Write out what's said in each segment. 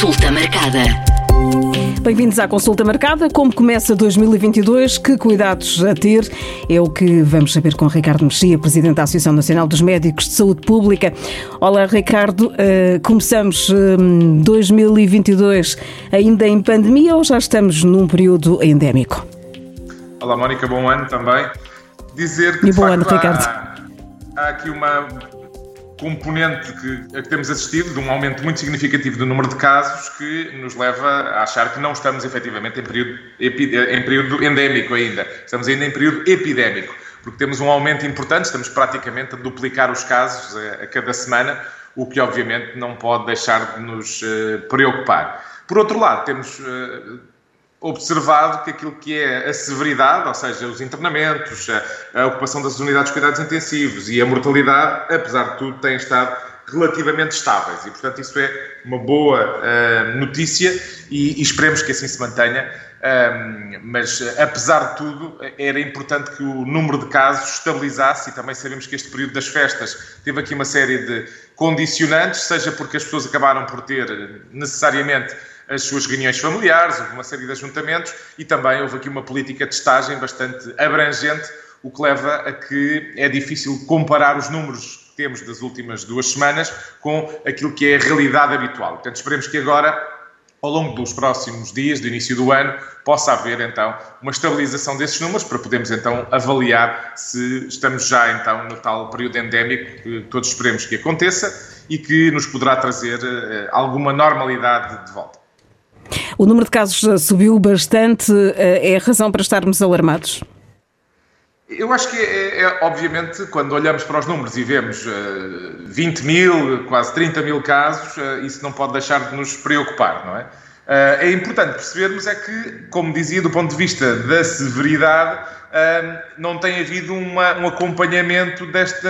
Consulta marcada. Bem-vindos à consulta marcada. Como começa 2022? Que cuidados a ter? É o que vamos saber com Ricardo Mexia, Presidente da Associação Nacional dos Médicos de Saúde Pública. Olá, Ricardo. Uh, começamos 2022 ainda em pandemia ou já estamos num período endémico? Olá, Mónica. Bom ano também. Dizer que, e bom ano, Ricardo. Há, há aqui uma componente que, a que temos assistido de um aumento muito significativo do número de casos que nos leva a achar que não estamos efetivamente em período, em período endémico ainda. Estamos ainda em período epidémico, porque temos um aumento importante, estamos praticamente a duplicar os casos a, a cada semana, o que obviamente não pode deixar de nos uh, preocupar. Por outro lado, temos uh, observado que aquilo que é a severidade, ou seja, os internamentos, a, a, ocupação das unidades de cuidados intensivos e a mortalidade, apesar de tudo, têm estado relativamente estáveis. E, portanto, isso é uma boa uh, notícia e, e, esperemos que assim se mantenha. Um, mas, apesar de tudo, era importante que o número de casos estabilizasse e também sabemos que este período das festas teve aqui uma série de condicionantes, seja porque as pessoas acabaram por ter necessariamente as suas reuniões familiares, houve uma série de ajuntamentos e também houve aqui uma política de estagem bastante abrangente, o que leva a que é difícil comparar os números que temos das últimas duas semanas com aquilo que é a realidade habitual. Portanto, esperemos que agora ao longo dos próximos dias, do início do ano, possa haver então uma estabilização desses números para podermos então avaliar se estamos já então no tal período endémico que todos esperemos que aconteça e que nos poderá trazer uh, alguma normalidade de volta. O número de casos subiu bastante. Eh, é a razão para estarmos alarmados? Eu acho que é, é, obviamente, quando olhamos para os números e vemos uh, eh, 20 mil, quase 30 mil casos, uh, isso não pode deixar de nos preocupar, não é? Uh, é importante percebermos é que, como dizia, do ponto de vista da severidade, não tem havido uma, um acompanhamento desta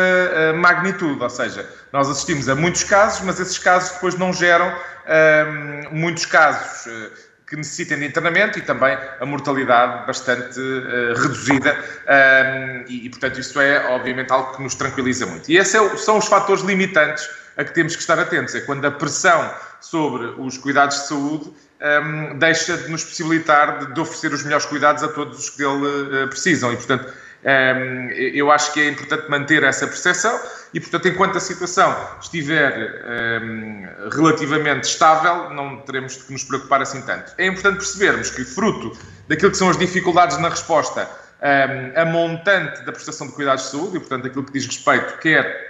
magnitude, ou seja, nós assistimos a muitos casos, mas esses casos depois não geram muitos casos que necessitem de internamento e também a mortalidade bastante uh, reduzida e, e, portanto, isso é obviamente algo que nos tranquiliza muito. E esses é são os fatores limitantes a que temos que estar atentos, é quando a pressão sobre os cuidados de saúde um, deixa de nos possibilitar de, de, oferecer os melhores cuidados a todos os que dele uh, precisam e, portanto, um, eu acho que é importante manter essa percepção e, portanto, enquanto a situação estiver um, relativamente estável, não teremos que nos preocupar assim tanto. É importante percebermos que, fruto daquilo que são as dificuldades na resposta um, a montante da prestação de cuidados de saúde, e, portanto, aquilo que diz respeito quer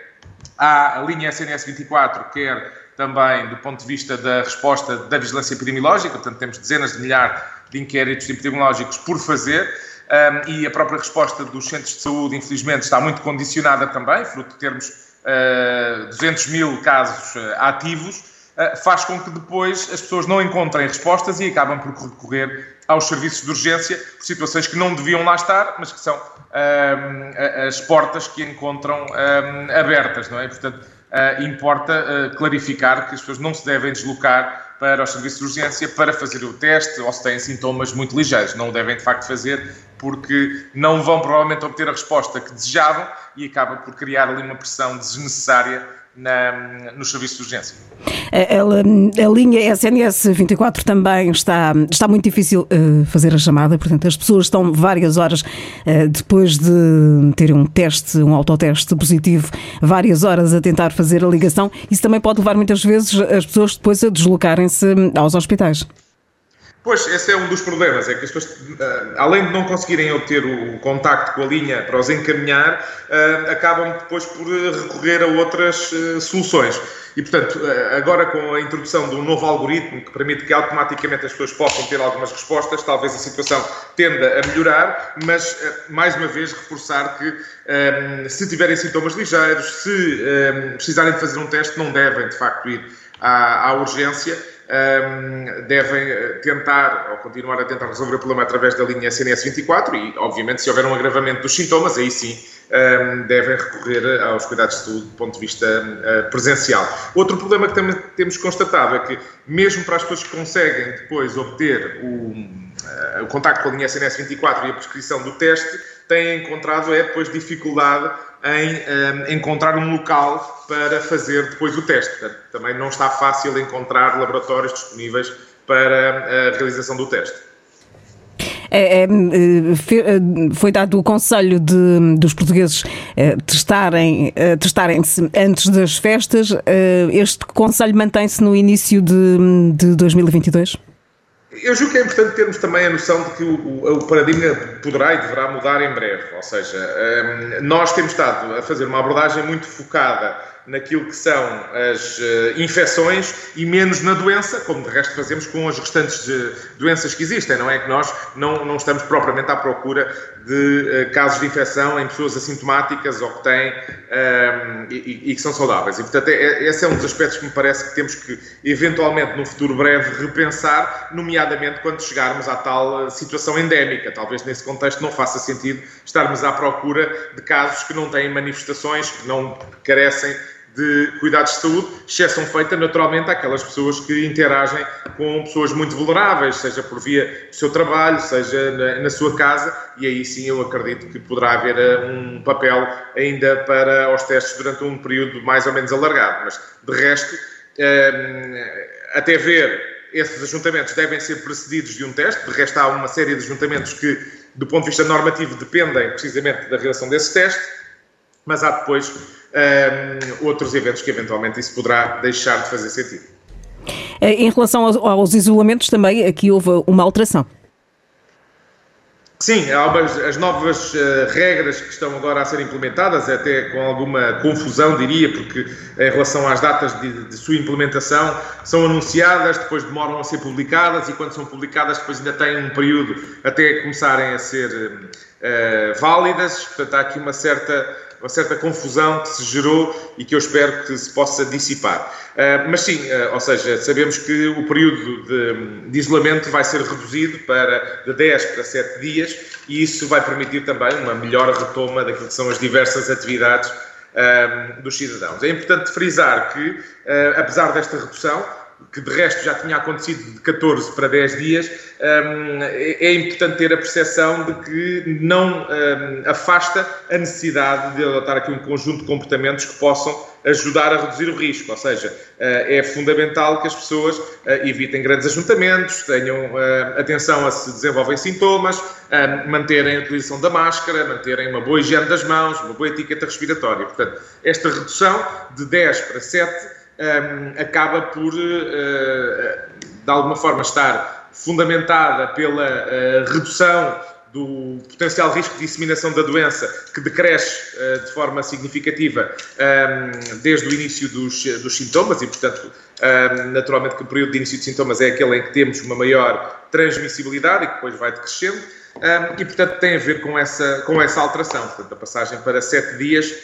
à linha SNS 24, quer também do ponto de vista da resposta da vigilância epidemiológica, portanto, temos dezenas de milhares de inquéritos epidemiológicos por fazer um, e a própria resposta dos centros de saúde, infelizmente, está muito condicionada também, fruto de termos uh, 200 mil casos uh, ativos, faz com que depois as pessoas não encontrem respostas e acabam por recorrer aos serviços de urgência por situações que não deviam lá estar, mas que são as portas que encontram abertas, não é? Portanto, uh, importa uh, clarificar que as pessoas não se devem deslocar para os serviços de urgência para fazer o teste ou se têm sintomas muito ligeiros. Não o devem de facto fazer porque não vão provavelmente obter a resposta que desejavam e acaba por criar ali uma pressão desnecessária na, nos serviços de urgência. A, a, a, linha SNS 24 também está, está muito difícil uh, fazer a chamada, portanto, as pessoas estão várias horas uh, depois de terem um teste, um autoteste positivo, várias horas a tentar fazer a ligação. Isso também pode levar muitas vezes as pessoas depois a deslocarem-se aos hospitais. Pois, esse é um dos problemas, é que as pessoas, eh, além de não conseguirem obter o contacto com a linha para os encaminhar, eh, acabam depois por recorrer a outras eh, soluções. E, portanto, agora com a introdução de um novo algoritmo que permite que automaticamente as pessoas possam ter algumas respostas, talvez a situação tenda a melhorar, mas, mais uma vez, reforçar que se tiverem sintomas ligeiros, se precisarem de fazer um teste, não devem, de facto, ir à, à urgência um, devem eh, tentar ou continuar a tentar resolver o problema através da linha SNS 24 e, obviamente, se houver um agravamento dos sintomas, aí sim um, devem recorrer aos cuidados de saúde do ponto de vista uh, presencial. Outro problema que também temos constatado é que, mesmo para as pessoas que conseguem depois obter o, uh, o contacto com a linha SNS 24 e a prescrição do teste, têm encontrado é depois dificuldade em encontrar um local para fazer depois o teste. Portanto, também não está fácil encontrar laboratórios disponíveis para a realização do teste. É, é, é, foi dado o conselho de, dos portugueses é, testarem, testarem-se antes das festas. Este conselho mantém-se no início de, de 2022? Eu julgo que é importante termos também a noção de que o, o, paradigma poderá e deverá mudar em breve. Ou seja, nós temos estado a fazer uma abordagem muito focada naquilo que são as uh, infecções e menos na doença, como de resto fazemos com as restantes uh, doenças que existem, não é? Que nós não, não estamos propriamente à procura de uh, casos de infecção em pessoas assintomáticas ou que têm e, e, que são saudáveis. E, portanto, é, é, esse é um dos aspectos que me parece que temos que, eventualmente, no futuro breve, repensar, nomeadamente quando chegarmos à tal situação endémica. Talvez nesse contexto não faça sentido estarmos à procura de casos que não têm manifestações, que não carecem de cuidados de saúde, exceção feita naturalmente àquelas pessoas que interagem com pessoas muito vulneráveis, seja por via do seu trabalho, seja na, na sua casa, e aí sim eu acredito que poderá haver eh, um papel ainda para os testes durante um período mais ou menos alargado. Mas, de resto, eh, até ver, esses ajuntamentos devem ser precedidos de um teste, de resto há uma série de ajuntamentos que, do ponto de vista normativo, dependem precisamente da realização desse teste, mas há depois um, outros eventos que eventualmente isso poderá deixar de fazer sentido. Eh, em relação aos isolamentos, também aqui houve uma alteração. Sim, as novas uh, regras que estão agora a ser implementadas, até com alguma confusão, diria, porque em relação às datas de, de, sua implementação, são anunciadas, depois demoram a ser publicadas e quando são publicadas depois ainda têm um período até começarem a ser uh, válidas. Portanto, há aqui uma certa uma certa confusão que se gerou e que eu espero que se possa dissipar. Uh, mas sim, uh, ou seja, sabemos que o período de, de, isolamento vai ser reduzido para de 10 para 7 dias e isso vai permitir também uma melhor retoma daquilo que são as diversas atividades uh, dos cidadãos. É importante frisar que, apesar desta redução, que de resto já tinha acontecido de 14 para 10 dias, hum, é, é importante ter a percepção de que não hum, afasta a necessidade de adotar aqui um conjunto de comportamentos que possam ajudar a reduzir o risco, ou seja, eh, é fundamental que as pessoas eh, evitem grandes ajuntamentos, tenham eh, atenção a se desenvolvem sintomas, manterem a utilização da máscara, manterem uma boa higiene das mãos, uma boa etiqueta respiratória. Portanto, esta redução de 10 para 7 um, acaba por, uh, de alguma forma, estar fundamentada pela uh, redução do potencial risco de disseminação da doença, que decresce uh, de forma significativa um, desde o início dos, dos sintomas, e, portanto, um, naturalmente que o período de início de sintomas é aquele em que temos uma maior transmissibilidade e que depois vai decrescendo, um, e, portanto, tem a ver com essa, com essa alteração. Portanto, a passagem para sete dias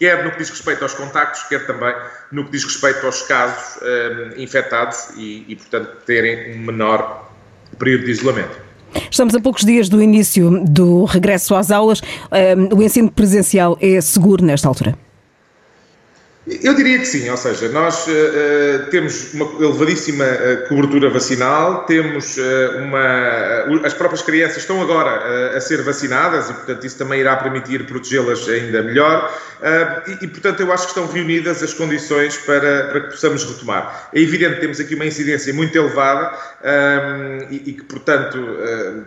quer no que diz respeito aos contactos, quer também no que diz respeito aos casos um, infectados e, e, portanto, terem um menor período de isolamento. Estamos a poucos dias do início do regresso às aulas. Um, o ensino presencial é seguro nesta altura? Eu diria que sim, ou seja, nós uh, temos uma elevadíssima uh, cobertura vacinal, temos uh, uma. as próprias crianças estão agora a ser vacinadas e, portanto, isso também irá permitir protegê-las ainda melhor. E, e, portanto, eu acho que estão reunidas as condições para, para que possamos retomar. É evidente que temos aqui uma incidência muito elevada um, e, e, que, portanto,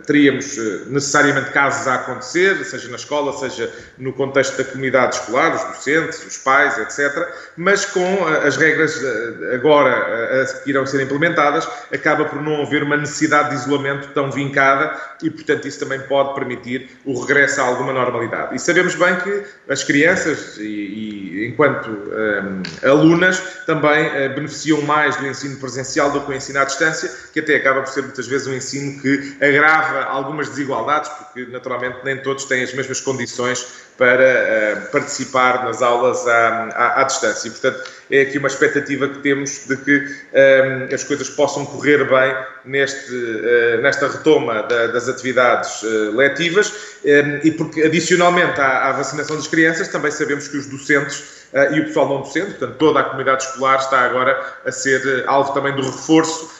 teríamos necessariamente casos a acontecer, seja na escola, seja no contexto da comunidade escolar, os docentes, os pais, etc mas com eh, as regras eh, agora eh, que irão ser implementadas, acaba por não haver uma necessidade de isolamento tão vincada e, portanto, isso também pode permitir o regresso a alguma normalidade. E sabemos bem que as crianças, e, e enquanto um, alunas, também uh, beneficiam mais do ensino presencial do que o ensino à distância, que até acaba por ser muitas vezes um ensino que agrava algumas desigualdades, porque naturalmente nem todos têm as mesmas condições para uh, participar nas aulas à, à, à, distância. E, portanto, é aqui uma expectativa que temos de que um, eh, as coisas possam correr bem neste, uh, nesta retoma da, das atividades uh, letivas um, e porque, adicionalmente à, à, vacinação das crianças, também sabemos que os docentes e o pessoal não docente, portanto, toda a comunidade escolar está agora a ser alvo também do reforço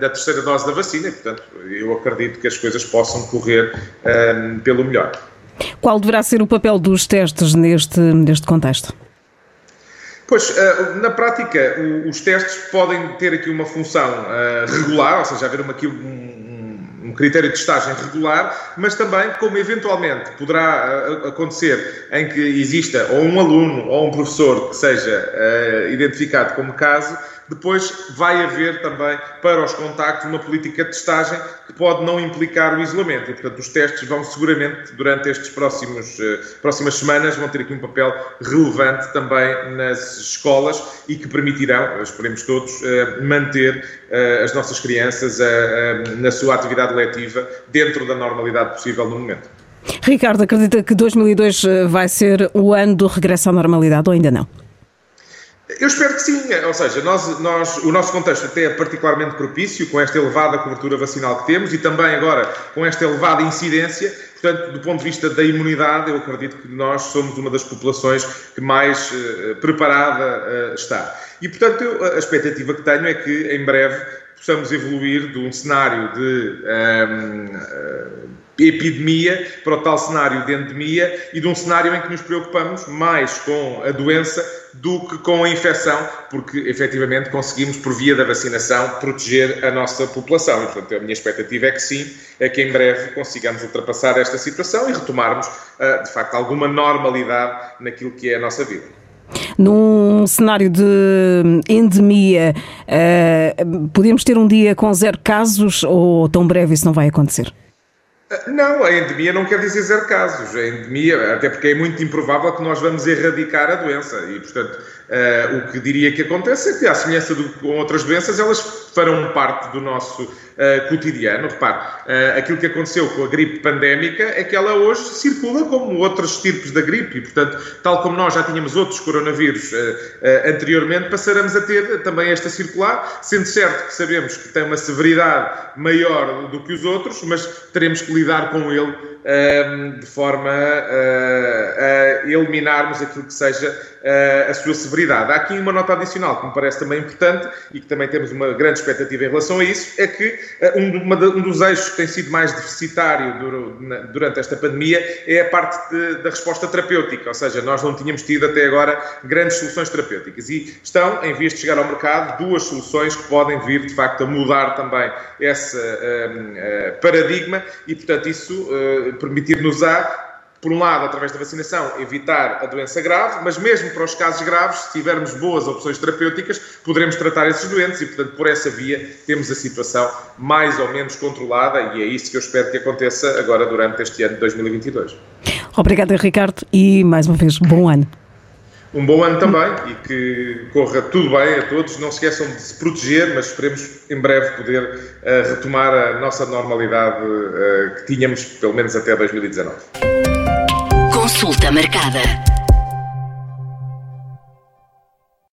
da terceira dose da vacina e, portanto, eu acredito que as coisas possam correr um, pelo melhor. Qual deverá ser o papel dos testes neste, neste contexto? Pois, eh, na prática, os testes podem ter aqui uma função eh, regular, ou seja, haver aqui um, critério de testagem regular, mas também, como eventualmente poderá eh, acontecer em que exista ou um aluno ou um professor que seja identificado como caso, depois vai haver também para os contactos uma política de testagem que pode não implicar o isolamento. E, portanto, os testes vão seguramente, durante estas uh, próximas semanas, vão ter aqui um papel relevante também nas escolas e que permitirão, esperemos todos, uh, manter uh, as nossas crianças na sua atividade letiva dentro da normalidade possível no momento. Ricardo, acredita que 2002 vai ser o ano do regresso à normalidade ou ainda não? Eu espero que sim, ou seja, nós, nós, o nosso contexto até é particularmente propício com esta elevada cobertura vacinal que temos e também agora com esta elevada incidência. Portanto, do ponto de vista da imunidade, eu acredito que nós somos uma das populações que mais uh, preparada uh, está. E, portanto, eu, a expectativa que tenho é que em breve possamos evoluir de um cenário de. Um, ehm, uh, eh, epidemia para o tal cenário de endemia e de um cenário em que nos preocupamos mais com a doença do que com a infecção, porque efetivamente conseguimos, por via da vacinação, proteger a nossa população. E, portanto, a minha expectativa é que sim, é que em breve consigamos ultrapassar esta situação e retomarmos, ah, de facto, alguma normalidade naquilo que é a nossa vida. Num cenário de endemia, uh, podemos ter um dia com zero casos ou tão breve isso não vai acontecer? Não, a endemia não quer dizer zero casos. A endemia, até porque é muito improvável que nós vamos erradicar a doença. E, portanto, uh, o que diria que acontece é que, à semelhança com outras doenças, elas farão parte do nosso uh, cotidiano. Repare, uh, aquilo que aconteceu com a gripe pandémica é que ela hoje circula como outros tipos da gripe. E, portanto, tal como nós já tínhamos outros coronavírus anteriormente, passaremos a ter também esta circular, sendo certo que sabemos que tem uma severidade maior do que os outros, mas teremos que lidar com ele de forma a eliminarmos aquilo que seja a sua severidade. Há aqui uma nota adicional que me parece também importante e que também temos uma grande expectativa em relação a isso, é que um, um dos eixos que tem sido mais deficitário durante esta pandemia é a parte da resposta terapêutica, ou seja, nós não tínhamos tido até agora grandes soluções terapêuticas e estão, em vez de chegar ao mercado, duas soluções que podem vir de facto a mudar também esse uh, paradigma e, portanto, isso permitir-nos-á por um lado, através da vacinação, evitar a doença grave, mas mesmo para os casos graves, se tivermos boas opções terapêuticas, poderemos tratar esses doentes e, portanto, por essa via temos a situação mais ou menos controlada e é isso que eu espero que aconteça agora durante este ano de 2022. Obrigada, Ricardo, e mais uma vez, bom ano. Um bom ano também e que corra tudo bem a todos. Não se esqueçam de se proteger, mas esperemos em breve poder uh, retomar a nossa normalidade uh, que tínhamos, pelo menos até 2019. Consulta marcada.